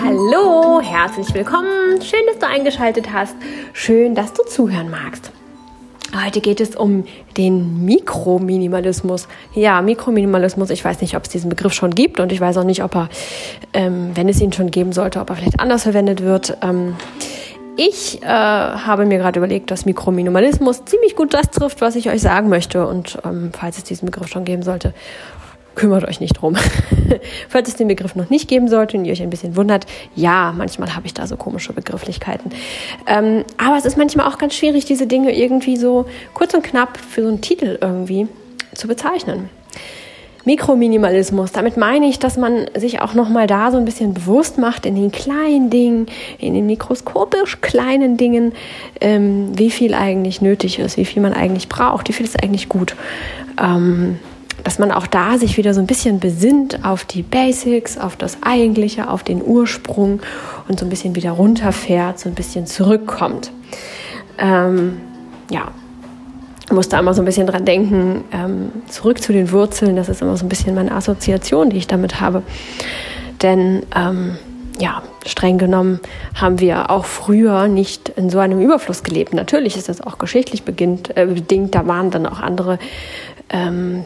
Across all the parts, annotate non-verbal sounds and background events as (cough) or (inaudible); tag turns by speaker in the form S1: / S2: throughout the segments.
S1: Hallo, herzlich willkommen. Schön, dass du eingeschaltet hast. Schön, dass du zuhören magst. Heute geht es um den Mikrominimalismus. Ja, Mikrominimalismus, ich weiß nicht, ob es diesen Begriff schon gibt und ich weiß auch nicht, ob er, ähm, wenn es ihn schon geben sollte, ob er vielleicht anders verwendet wird. Ähm, ich äh, habe mir gerade überlegt, dass Mikrominimalismus ziemlich gut das trifft, was ich euch sagen möchte. Und ähm, falls es diesen Begriff schon geben sollte, kümmert euch nicht drum. (laughs) Falls es den Begriff noch nicht geben sollte und ihr euch ein bisschen wundert, ja, manchmal habe ich da so komische Begrifflichkeiten. Ähm, aber es ist manchmal auch ganz schwierig, diese Dinge irgendwie so kurz und knapp für so einen Titel irgendwie zu bezeichnen. Mikrominimalismus, damit meine ich, dass man sich auch nochmal da so ein bisschen bewusst macht in den kleinen Dingen, in den mikroskopisch kleinen Dingen, ähm, wie viel eigentlich nötig ist, wie viel man eigentlich braucht, wie viel ist eigentlich gut. Ähm, dass man auch da sich wieder so ein bisschen besinnt auf die Basics, auf das Eigentliche, auf den Ursprung und so ein bisschen wieder runterfährt, so ein bisschen zurückkommt. Ähm, ja, muss da immer so ein bisschen dran denken, ähm, zurück zu den Wurzeln, das ist immer so ein bisschen meine Assoziation, die ich damit habe. Denn ähm, ja, streng genommen haben wir auch früher nicht in so einem Überfluss gelebt. Natürlich ist das auch geschichtlich beginnt, äh, bedingt, da waren dann auch andere ähm,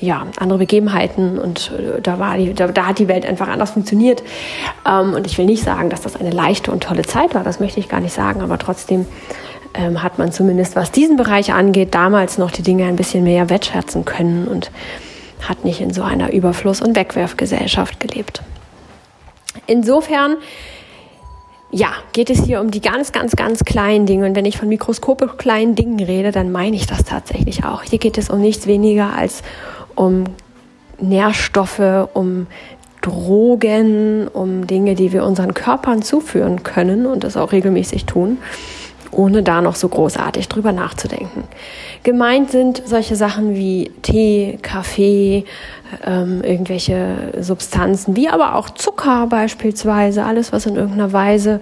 S1: ja, andere Begebenheiten und äh, da, war die, da, da, hat die Welt einfach anders funktioniert. Ähm, und ich will nicht sagen, dass das eine leichte und tolle Zeit war, das möchte ich gar nicht sagen, aber trotzdem ähm, hat man zumindest, was diesen Bereich angeht, damals noch die Dinge ein bisschen mehr wertschätzen können und hat nicht in so einer Überfluss- und Wegwerfgesellschaft gelebt. Insofern ja, geht es hier um die ganz, ganz, ganz kleinen Dinge. Und wenn ich von mikroskopisch kleinen Dingen rede, dann meine ich das tatsächlich auch. Hier geht es um nichts weniger als um Nährstoffe, um Drogen, um Dinge, die wir unseren Körpern zuführen können und das auch regelmäßig tun, ohne da noch so großartig drüber nachzudenken. Gemeint sind solche Sachen wie Tee, Kaffee, ähm, irgendwelche Substanzen, wie aber auch Zucker beispielsweise, alles, was in irgendeiner Weise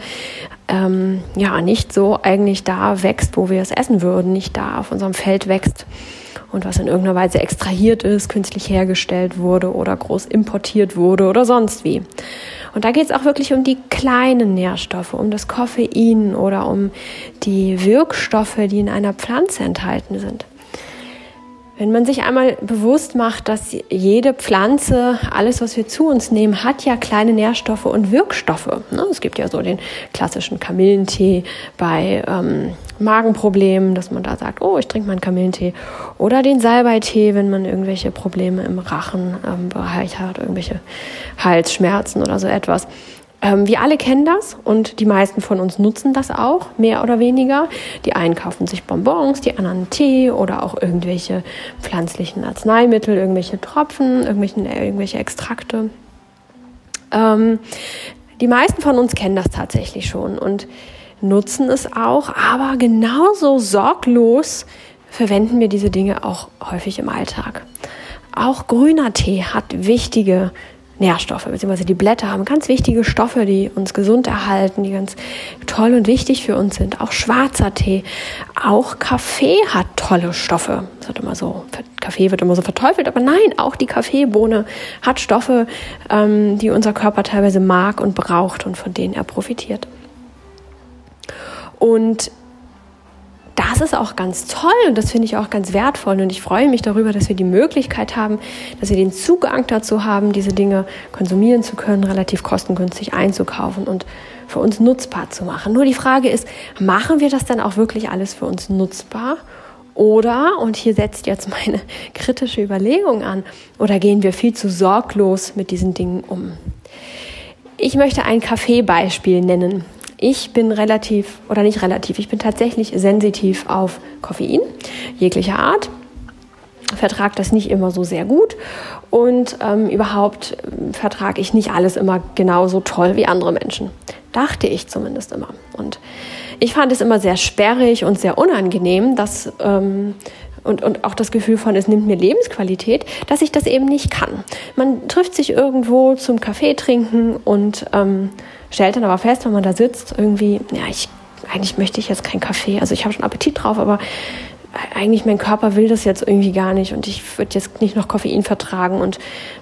S1: ähm, ja nicht so eigentlich da wächst, wo wir es essen würden, nicht da auf unserem Feld wächst und was in irgendeiner Weise extrahiert ist, künstlich hergestellt wurde oder groß importiert wurde oder sonst wie. Und da geht es auch wirklich um die kleinen Nährstoffe, um das Koffein oder um die Wirkstoffe, die in einer Pflanze enthalten sind. Wenn man sich einmal bewusst macht, dass jede Pflanze, alles, was wir zu uns nehmen, hat ja kleine Nährstoffe und Wirkstoffe. Ne? Es gibt ja so den klassischen Kamillentee bei ähm, Magenproblemen, dass man da sagt, oh, ich trinke mal einen Kamillentee. Oder den Salbeitee, wenn man irgendwelche Probleme im Rachenbereich ähm, hat, irgendwelche Halsschmerzen oder so etwas. Ähm, wir alle kennen das und die meisten von uns nutzen das auch, mehr oder weniger. Die einen kaufen sich Bonbons, die anderen Tee oder auch irgendwelche pflanzlichen Arzneimittel, irgendwelche Tropfen, irgendwelche, irgendwelche Extrakte. Ähm, die meisten von uns kennen das tatsächlich schon und nutzen es auch, aber genauso sorglos verwenden wir diese Dinge auch häufig im Alltag. Auch grüner Tee hat wichtige Nährstoffe, beziehungsweise die Blätter haben ganz wichtige Stoffe, die uns gesund erhalten, die ganz toll und wichtig für uns sind. Auch schwarzer Tee, auch Kaffee hat tolle Stoffe. Das wird immer so, Kaffee wird immer so verteufelt, aber nein, auch die Kaffeebohne hat Stoffe, ähm, die unser Körper teilweise mag und braucht und von denen er profitiert. Und das ist auch ganz toll und das finde ich auch ganz wertvoll und ich freue mich darüber, dass wir die Möglichkeit haben, dass wir den Zugang dazu haben, diese Dinge konsumieren zu können, relativ kostengünstig einzukaufen und für uns nutzbar zu machen. Nur die Frage ist, machen wir das dann auch wirklich alles für uns nutzbar? Oder, und hier setzt jetzt meine (laughs) kritische Überlegung an, oder gehen wir viel zu sorglos mit diesen Dingen um? Ich möchte ein Kaffeebeispiel nennen. Ich bin relativ, oder nicht relativ, ich bin tatsächlich sensitiv auf Koffein, jeglicher Art. Vertrage das nicht immer so sehr gut und ähm, überhaupt äh, vertrage ich nicht alles immer genauso toll wie andere Menschen. Dachte ich zumindest immer. Und ich fand es immer sehr sperrig und sehr unangenehm, dass ähm, und, und auch das Gefühl von, es nimmt mir Lebensqualität, dass ich das eben nicht kann. Man trifft sich irgendwo zum Kaffee trinken und ähm, stellt dann aber fest, wenn man da sitzt, irgendwie, ja, ich, eigentlich möchte ich jetzt keinen Kaffee, also ich habe schon Appetit drauf, aber eigentlich mein Körper will das jetzt irgendwie gar nicht und ich würde jetzt nicht noch Koffein vertragen und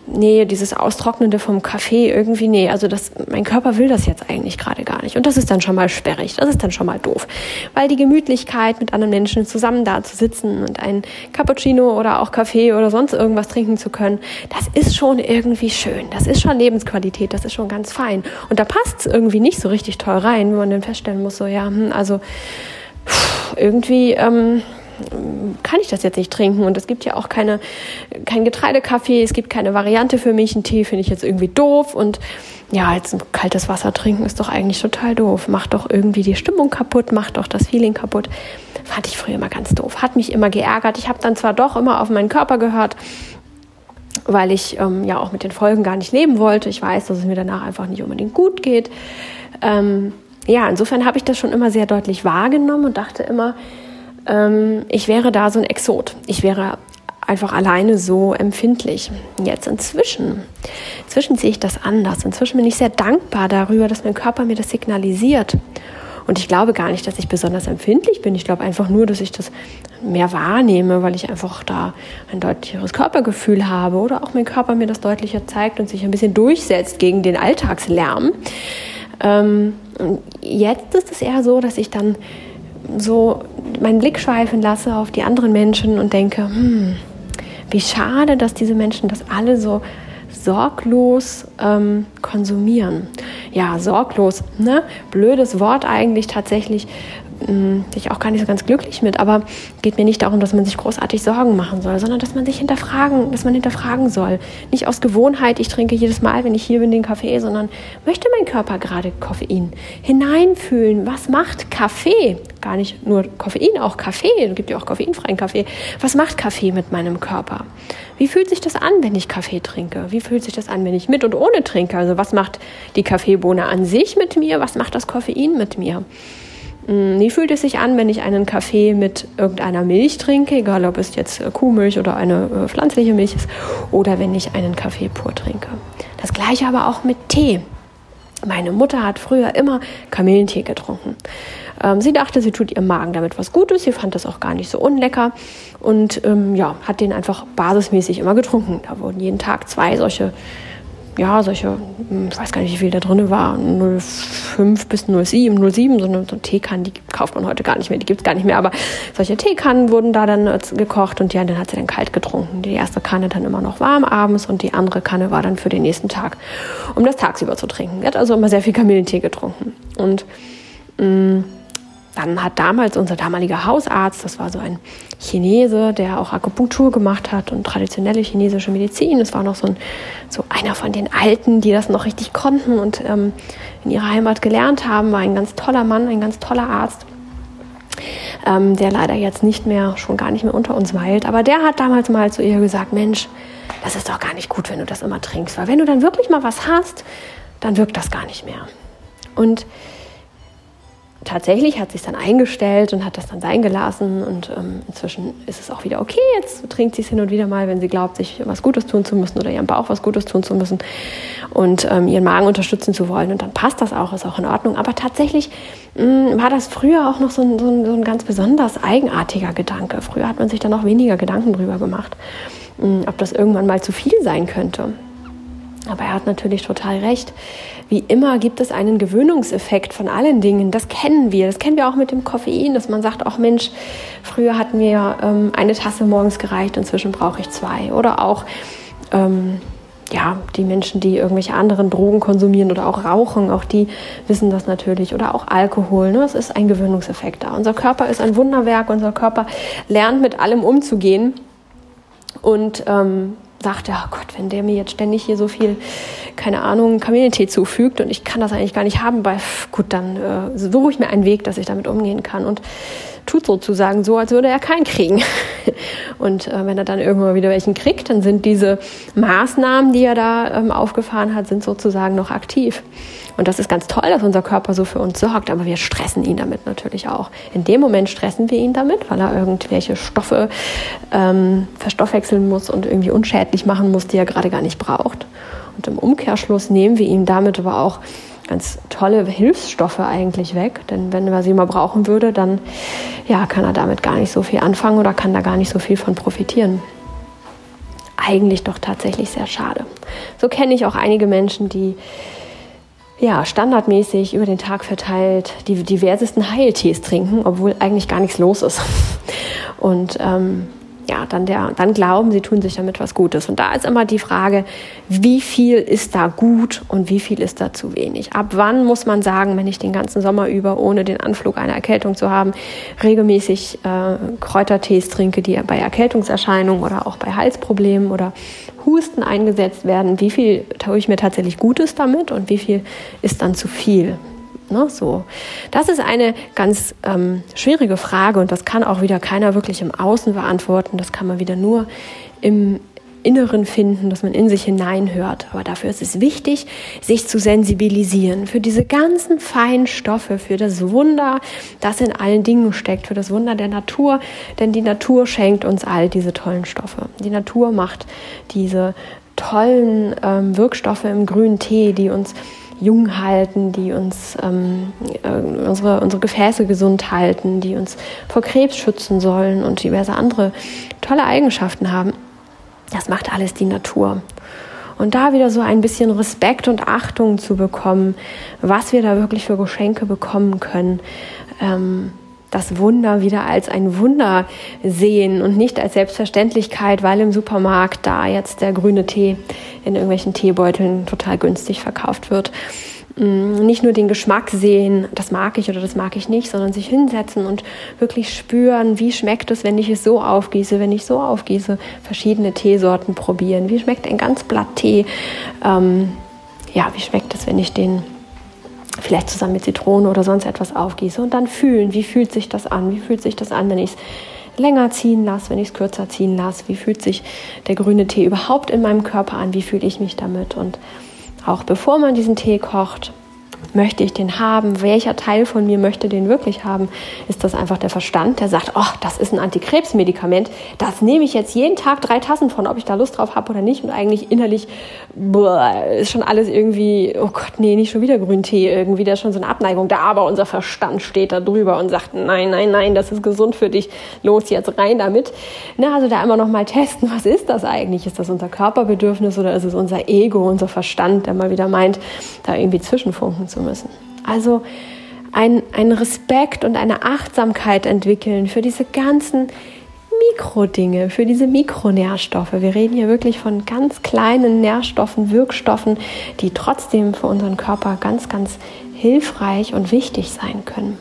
S1: nee, dieses Austrocknende vom Kaffee irgendwie, nee, also das, mein Körper will das jetzt eigentlich gerade gar nicht und das ist dann schon mal sperrig, das ist dann schon mal doof, weil die Gemütlichkeit mit anderen Menschen zusammen da zu sitzen und ein Cappuccino oder auch Kaffee oder sonst irgendwas trinken zu können, das ist schon irgendwie schön, das ist schon Lebensqualität, das ist schon ganz fein und da passt es irgendwie nicht so richtig toll rein, wenn man dann feststellen muss, so ja, hm, also irgendwie ähm, kann ich das jetzt nicht trinken. Und es gibt ja auch keine, kein Getreidekaffee, es gibt keine Variante für mich. Ein Tee finde ich jetzt irgendwie doof. Und ja, jetzt ein kaltes Wasser trinken ist doch eigentlich total doof. Macht doch irgendwie die Stimmung kaputt, macht doch das Feeling kaputt. Fand ich früher immer ganz doof. Hat mich immer geärgert. Ich habe dann zwar doch immer auf meinen Körper gehört, weil ich ähm, ja auch mit den Folgen gar nicht leben wollte. Ich weiß, dass es mir danach einfach nicht unbedingt gut geht. Ähm, ja, insofern habe ich das schon immer sehr deutlich wahrgenommen und dachte immer, ähm, ich wäre da so ein Exot. Ich wäre einfach alleine so empfindlich. Jetzt inzwischen, inzwischen sehe ich das anders. Inzwischen bin ich sehr dankbar darüber, dass mein Körper mir das signalisiert. Und ich glaube gar nicht, dass ich besonders empfindlich bin. Ich glaube einfach nur, dass ich das mehr wahrnehme, weil ich einfach da ein deutlicheres Körpergefühl habe oder auch mein Körper mir das deutlicher zeigt und sich ein bisschen durchsetzt gegen den Alltagslärm. Ähm, jetzt ist es eher so, dass ich dann so meinen Blick schweifen lasse auf die anderen Menschen und denke, hm, wie schade, dass diese Menschen das alle so sorglos ähm, konsumieren. Ja, sorglos, ne? Blödes Wort eigentlich tatsächlich, bin ich auch gar nicht so ganz glücklich mit, aber geht mir nicht darum, dass man sich großartig Sorgen machen soll, sondern dass man sich hinterfragen, dass man hinterfragen soll. Nicht aus Gewohnheit, ich trinke jedes Mal, wenn ich hier bin, den Kaffee, sondern möchte mein Körper gerade Koffein hineinfühlen? Was macht Kaffee? Gar nicht nur Koffein, auch Kaffee. Es gibt ja auch koffeinfreien Kaffee. Was macht Kaffee mit meinem Körper? Wie fühlt sich das an, wenn ich Kaffee trinke? Wie fühlt sich das an, wenn ich mit und ohne trinke? Also was macht die Kaffeebohne an sich mit mir? Was macht das Koffein mit mir? Hm, wie fühlt es sich an, wenn ich einen Kaffee mit irgendeiner Milch trinke, egal ob es jetzt äh, Kuhmilch oder eine äh, pflanzliche Milch ist, oder wenn ich einen Kaffee pur trinke? Das gleiche aber auch mit Tee. Meine Mutter hat früher immer Kamillentee getrunken. Ähm, sie dachte, sie tut ihrem Magen damit was Gutes. Sie fand das auch gar nicht so unlecker und ähm, ja, hat den einfach basismäßig immer getrunken. Da wurden jeden Tag zwei solche ja, solche, hm, ich weiß gar nicht, wie viel da drin war, 05 bis 07, 07, so eine, so eine Teekannen, die kauft man heute gar nicht mehr, die gibt es gar nicht mehr, aber solche Teekannen wurden da dann gekocht und ja, dann hat sie dann kalt getrunken. Die erste Kanne dann immer noch warm abends und die andere Kanne war dann für den nächsten Tag, um das tagsüber zu trinken. Sie hat also immer sehr viel Kamillentee getrunken und mh, hm, dann hat damals unser damaliger Hausarzt, das war so ein Chinese, der auch Akupunktur gemacht hat und traditionelle chinesische Medizin. Das war noch so, ein, so einer von den Alten, die das noch richtig konnten und ähm, in ihrer Heimat gelernt haben. War ein ganz toller Mann, ein ganz toller Arzt, ähm, der leider jetzt nicht mehr, schon gar nicht mehr unter uns weilt. Aber der hat damals mal zu ihr gesagt, Mensch, das ist doch gar nicht gut, wenn du das immer trinkst. Weil wenn du dann wirklich mal was hast, dann wirkt das gar nicht mehr. Und tatsächlich hat sich dann eingestellt und hat das dann sein gelassen und ähm, inzwischen ist es auch wieder okay. Jetzt trinkt sie es hin und wieder mal, wenn sie glaubt, sich was Gutes tun zu müssen oder ihrem Bauch was Gutes tun zu müssen und ähm, ihren Magen unterstützen zu wollen und dann passt das auch, ist auch in Ordnung. Aber tatsächlich mh, mm, war das früher auch noch so ein, so, ein, so ein, ganz besonders eigenartiger Gedanke. Früher hat man sich da noch weniger Gedanken drüber gemacht, mh, mm, ob das irgendwann mal zu viel sein könnte. Aber er hat natürlich total recht. Wie immer gibt es einen Gewöhnungseffekt von allen Dingen. Das kennen wir. Das kennen wir auch mit dem Koffein, dass man sagt, auch Mensch, früher hat mir ähm, eine Tasse morgens gereicht, inzwischen brauche ich zwei. Oder auch ähm, ja, die Menschen, die irgendwelche anderen Drogen konsumieren oder auch rauchen, auch die wissen das natürlich. Oder auch Alkohol. Ne? Es ist ein Gewöhnungseffekt da. Unser Körper ist ein Wunderwerk. Unser Körper lernt mit allem umzugehen. Und ähm, sagte, oh Gott, wenn der mir jetzt ständig hier so viel, keine Ahnung, Kamillentee zufügt und ich kann das eigentlich gar nicht haben, weil gut, dann äh, suche ich mir einen Weg, dass ich damit umgehen kann. Und tut sozusagen so, als würde er keinen kriegen. (laughs) Und äh, wenn er dann irgendwann wieder welchen kriegt, dann sind diese Maßnahmen, die er da ähm, aufgefahren hat, sind sozusagen noch aktiv. Und das ist ganz toll, dass unser Körper so für uns sorgt, aber wir stressen ihn damit natürlich auch. In dem Moment stressen wir ihn damit, weil er irgendwelche Stoffe ähm, verstoffwechseln muss und irgendwie unschädlich machen muss, die er gerade gar nicht braucht. Und im Umkehrschluss nehmen wir ihm damit aber auch ganz tolle Hilfsstoffe eigentlich weg. Denn wenn er sie mal brauchen würde, dann ja, kann er damit gar nicht so viel anfangen oder kann da gar nicht so viel von profitieren. Eigentlich doch tatsächlich sehr schade. So kenne ich auch einige Menschen, die ja, standardmäßig über den Tag verteilt die diversesten Heiltees trinken, obwohl eigentlich gar nichts los ist. (laughs) Und ähm, ja, dann, der, dann glauben, sie tun sich damit was Gutes. Und da ist immer die Frage, wie viel ist da gut und wie viel ist da zu wenig? Ab wann muss man sagen, wenn ich den ganzen Sommer über, ohne den Anflug einer Erkältung zu haben, regelmäßig äh, Kräutertees trinke, die bei Erkältungserscheinungen oder auch bei Halsproblemen oder Husten eingesetzt werden, wie viel tue ich mir tatsächlich Gutes damit und wie viel ist dann zu viel? Ne, so. Das ist eine ganz ähm, schwierige Frage und das kann auch wieder keiner wirklich im Außen beantworten. Das kann man wieder nur im Inneren finden, dass man in sich hineinhört. Aber dafür ist es wichtig, sich zu sensibilisieren für diese ganzen feinen Stoffe, für das Wunder, das in allen Dingen steckt, für das Wunder der Natur. Denn die Natur schenkt uns all diese tollen Stoffe. Die Natur macht diese tollen ähm, Wirkstoffe im grünen Tee, die uns jung halten, die uns ähm, äh, unsere, unsere Gefäße gesund halten, die uns vor Krebs schützen sollen und diverse andere tolle Eigenschaften haben. Das macht alles die Natur. Und da wieder so ein bisschen Respekt und Achtung zu bekommen, was wir da wirklich für Geschenke bekommen können. Ähm, das Wunder wieder als ein Wunder sehen und nicht als Selbstverständlichkeit, weil im Supermarkt da jetzt der grüne Tee in irgendwelchen Teebeuteln total günstig verkauft wird. Mm, nicht nur den Geschmack sehen, das mag ich oder das mag ich nicht, sondern sich hinsetzen und wirklich spüren, wie schmeckt es, wenn ich es so aufgieße, wenn ich so aufgieße, verschiedene Teesorten probieren. Wie schmeckt ein ganz Blatt Tee? Ähm, ja, wie schmeckt es, wenn ich den vielleicht zusammen mit Zitrone oder sonst etwas aufgieße und dann fühlen, wie fühlt sich das an, wie fühlt sich das an, wenn ich es länger ziehen lasse, wenn ich es kürzer ziehen lasse, wie fühlt sich der grüne Tee überhaupt in meinem Körper an, wie fühle ich mich damit? Und auch bevor man diesen Tee kocht, möchte ich den haben? Welcher Teil von mir möchte den wirklich haben? Ist das einfach der Verstand, der sagt, oh, das ist ein Antikrebsmedikament, das nehme ich jetzt jeden Tag drei Tassen von, ob ich da Lust drauf habe oder nicht und eigentlich innerlich boah, ist schon alles irgendwie, oh Gott, nee, nicht schon wieder Grüntee, irgendwie, da ist schon so eine Abneigung da, aber unser Verstand steht da drüber und sagt, nein, nein, nein, das ist gesund für dich, los jetzt rein damit. Na, also da immer noch mal testen, was ist das eigentlich? Ist das unser Körperbedürfnis oder ist es unser Ego, unser Verstand, der mal wieder meint, da irgendwie zwischenfunken zu müssen. Also ein, ein Respekt und eine Achtsamkeit entwickeln für diese ganzen Mikrodinge, für diese Mikronährstoffe. Wir reden hier wirklich von ganz kleinen Nährstoffen, Wirkstoffen, die trotzdem für unseren Körper ganz, ganz hilfreich und wichtig sein können.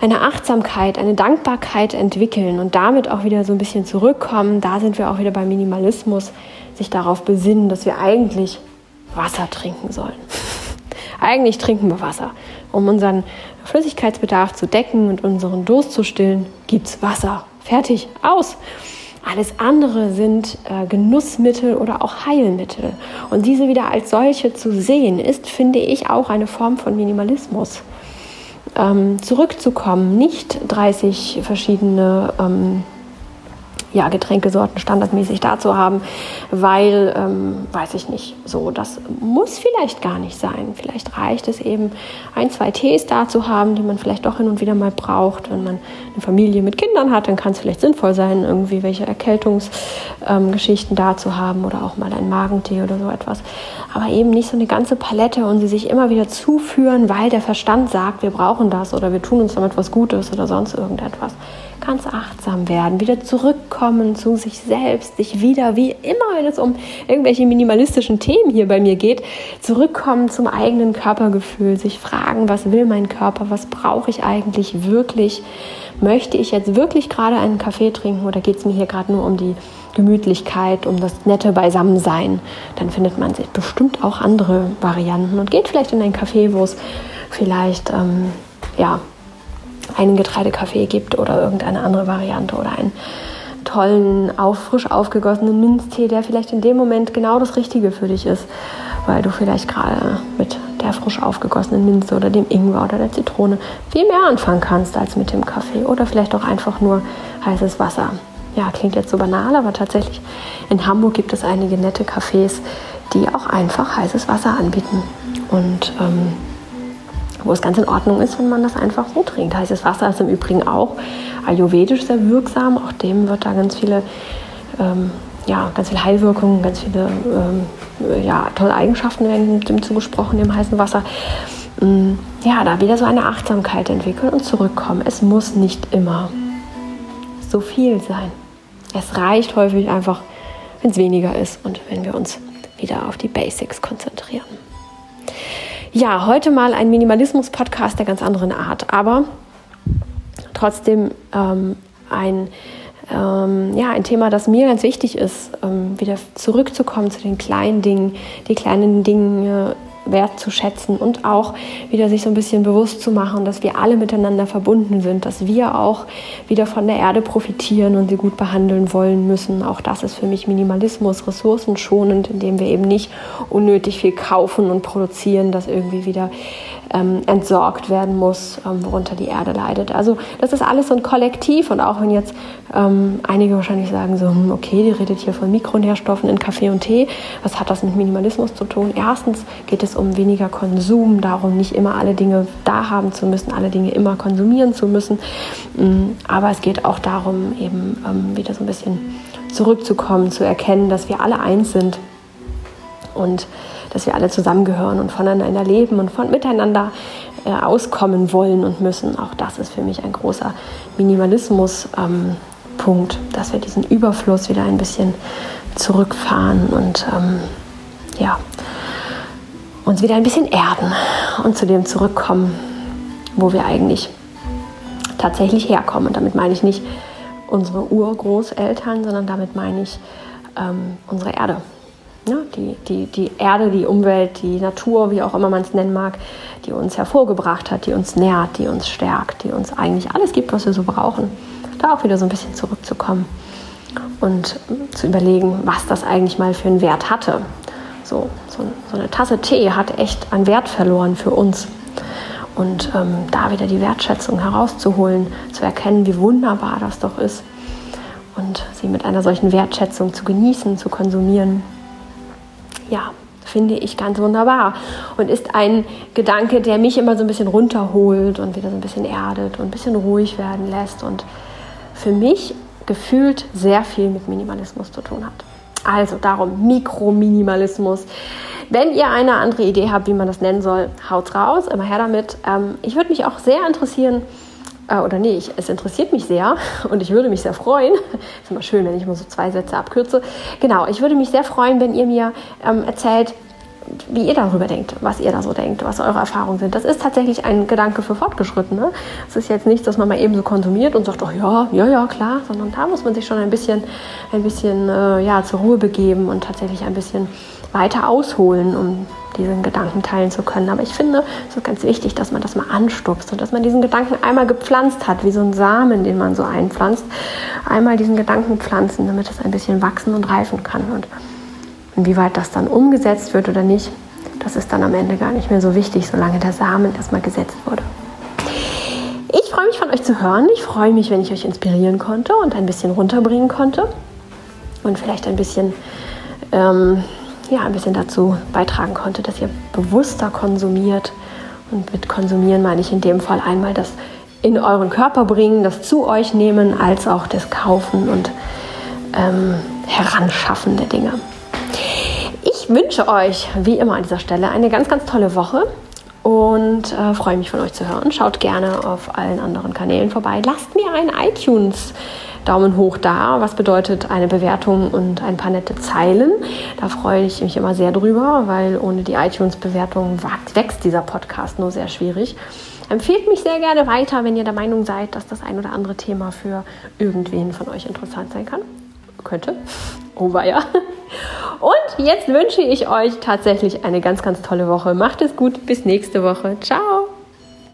S1: Eine Achtsamkeit, eine Dankbarkeit entwickeln und damit auch wieder so ein bisschen zurückkommen. Da sind wir auch wieder beim Minimalismus, sich darauf besinnen, dass wir eigentlich Wasser trinken sollen. Eigentlich trinken wir Wasser. Um unseren Flüssigkeitsbedarf zu decken und unseren Durst zu stillen, gibt es Wasser. Fertig, aus. Alles andere sind äh, Genussmittel oder auch Heilmittel. Und diese wieder als solche zu sehen, ist, finde ich, auch eine Form von Minimalismus. Ähm, zurückzukommen, nicht 30 verschiedene ähm, ja, Getränkesorten standardmäßig da zu haben, weil, ähm, weiß ich nicht, so, das muss vielleicht gar nicht sein. Vielleicht reicht es eben, ein, zwei Tees da zu haben, die man vielleicht doch hin und wieder mal braucht. Wenn man eine Familie mit Kindern hat, dann kann es vielleicht sinnvoll sein, irgendwie welche Erkältungsgeschichten ähm, da zu haben oder auch mal einen Magentee oder so etwas. Aber eben nicht so eine ganze Palette und sie sich immer wieder zuführen, weil der Verstand sagt, wir brauchen das oder wir tun uns damit was Gutes oder sonst irgendetwas ganz achtsam werden, wieder zurückkommen zu sich selbst, sich wieder, wie immer, wenn es um irgendwelche minimalistischen Themen hier bei mir geht, zurückkommen zum eigenen Körpergefühl, sich fragen, was will mein Körper, was brauche ich eigentlich wirklich, möchte ich jetzt wirklich gerade einen Kaffee trinken oder geht es mir hier gerade nur um die Gemütlichkeit, um das nette Beisammensein, dann findet man sich bestimmt auch andere Varianten und geht vielleicht in ein Café, wo es vielleicht ähm, ja, einen Getreidekaffee gibt oder irgendeine andere Variante oder einen tollen, auf, frisch aufgegossenen Minztee, der vielleicht in dem Moment genau das Richtige für dich ist, weil du vielleicht gerade mit der frisch aufgegossenen Minze oder dem Ingwer oder der Zitrone viel mehr anfangen kannst als mit dem Kaffee oder vielleicht auch einfach nur heißes Wasser. Ja, klingt jetzt so banal, aber tatsächlich in Hamburg gibt es einige nette Cafés, die auch einfach heißes Wasser anbieten. Und ähm, wo es ganz in Ordnung ist, wenn man das einfach so trinkt. Heißes Wasser ist im Übrigen auch ayurvedisch sehr wirksam. Auch dem wird da ganz viele, ähm, ja, ganz viele Heilwirkungen, ganz viele ähm, ja, tolle Eigenschaften werden dem zugesprochen im heißen Wasser. Ähm, ja, da wieder so eine Achtsamkeit entwickeln und zurückkommen. Es muss nicht immer so viel sein. Es reicht häufig einfach, wenn es weniger ist und wenn wir uns wieder auf die Basics konzentrieren. Ja, heute mal ein Minimalismus-Podcast der ganz anderen Art, aber trotzdem ähm, ein, ähm, ja, ein Thema, das mir ganz wichtig ist, ähm, wieder zurückzukommen zu den kleinen Dingen, die kleinen Dinge wertzuschätzen und auch wieder sich so ein bisschen bewusst zu machen, dass wir alle miteinander verbunden sind, dass wir auch wieder von der Erde profitieren und sie gut behandeln wollen müssen. Auch das ist für mich Minimalismus, ressourcenschonend, indem wir eben nicht unnötig viel kaufen und produzieren, das irgendwie wieder ähm, entsorgt werden muss, ähm, worunter die Erde leidet. Also das ist alles so ein Kollektiv und auch wenn jetzt ähm, einige wahrscheinlich sagen so, hm, okay, die redet hier von Mikronährstoffen in Kaffee und Tee, was hat das mit Minimalismus zu tun? Erstens geht es um weniger Konsum, darum nicht immer alle Dinge da haben zu müssen, alle Dinge immer konsumieren zu müssen, mm, aber es geht auch darum, eben ähm, wieder so ein bisschen zurückzukommen, zu erkennen, dass wir alle eins sind und dass wir alle zusammengehören und voneinander leben und von miteinander äh, auskommen wollen und müssen. Auch das ist für mich ein großer Minimalismus-Punkt, ähm, dass wir diesen Überfluss wieder ein bisschen zurückfahren und ähm, ja, uns wieder ein bisschen erden und zu dem zurückkommen, wo wir eigentlich tatsächlich herkommen. Und damit meine ich nicht unsere Urgroßeltern, sondern damit meine ich ähm, unsere Erde, ja, die, die, die Erde, die Umwelt, die Natur, wie auch immer man es nennen mag, die uns hervorgebracht hat, die uns nährt, die uns stärkt, die uns eigentlich alles gibt, was wir so brauchen. Da auch wieder so ein bisschen zurückzukommen und zu überlegen, was das eigentlich mal für einen Wert hatte. So, so, so eine Tasse Tee hat echt an Wert verloren für uns. Und ähm, da wieder die Wertschätzung herauszuholen, zu erkennen, wie wunderbar das doch ist. Und sie mit einer solchen Wertschätzung zu genießen, zu konsumieren ja, finde ich ganz wunderbar und ist ein Gedanke, der mich immer so ein bisschen runterholt und wieder so ein bisschen erdet und ein bisschen ruhig werden lässt und für mich gefühlt sehr viel mit Minimalismus zu tun hat. Also darum Mikrominimalismus. Wenn ihr eine andere Idee habt, wie man das nennen soll, haut's raus, immer her damit. Ähm, ich würde mich auch sehr interessieren, äh, oder nee, ich, es interessiert mich sehr (laughs) und ich würde mich sehr freuen. Ist immer schön, wenn ich mal so zwei Sätze abkürze. Genau, ich würde mich sehr freuen, wenn ihr mir ähm, erzählt, wie ihr darüber denkt, was ihr da so denkt, was eure Erfahrungen sind. Das ist tatsächlich ein Gedanke für Fortgeschrittene. Es ist jetzt nichts, dass man mal eben so konsumiert und sagt, oh ja, ja, ja, klar, sondern da muss man sich schon ein bisschen, ein bisschen äh, ja, zur Ruhe begeben und tatsächlich ein bisschen weiter ausholen, um diesen Gedanken teilen zu können. Aber ich finde, es ist ganz wichtig, dass man das mal anstupst und dass man diesen Gedanken einmal gepflanzt hat, wie so ein Samen, den man so einpflanzt. Einmal diesen Gedanken pflanzen, damit es ein bisschen wachsen und reifen kann. Und inwieweit das dann umgesetzt wird oder nicht, das ist dann am Ende gar nicht mehr so wichtig, solange der Samen erstmal gesetzt wurde. Ich freue mich von euch zu hören. Ich freue mich, wenn ich euch inspirieren konnte und ein bisschen runterbringen konnte und vielleicht ein bisschen ähm, ja, ein bisschen dazu beitragen konnte, dass ihr bewusster konsumiert. Und mit konsumieren meine ich in dem Fall einmal das in euren Körper bringen, das zu euch nehmen, als auch das Kaufen und ähm, Heranschaffen der Dinge. Ich wünsche euch, wie immer an dieser Stelle, eine ganz, ganz tolle Woche und äh, freue mich von euch zu hören. Schaut gerne auf allen anderen Kanälen vorbei. Lasst mir ein iTunes Daumen hoch da, was bedeutet eine Bewertung und ein paar nette Zeilen. Da freue ich mich immer sehr drüber, weil ohne die iTunes-Bewertung wächst dieser Podcast nur sehr schwierig. Empfehlt mich sehr gerne weiter, wenn ihr der Meinung seid, dass das ein oder andere Thema für irgendwen von euch interessant sein kann. Könnte. Oh ja. Und jetzt wünsche ich euch tatsächlich eine ganz, ganz tolle Woche. Macht es gut. Bis nächste Woche. Ciao.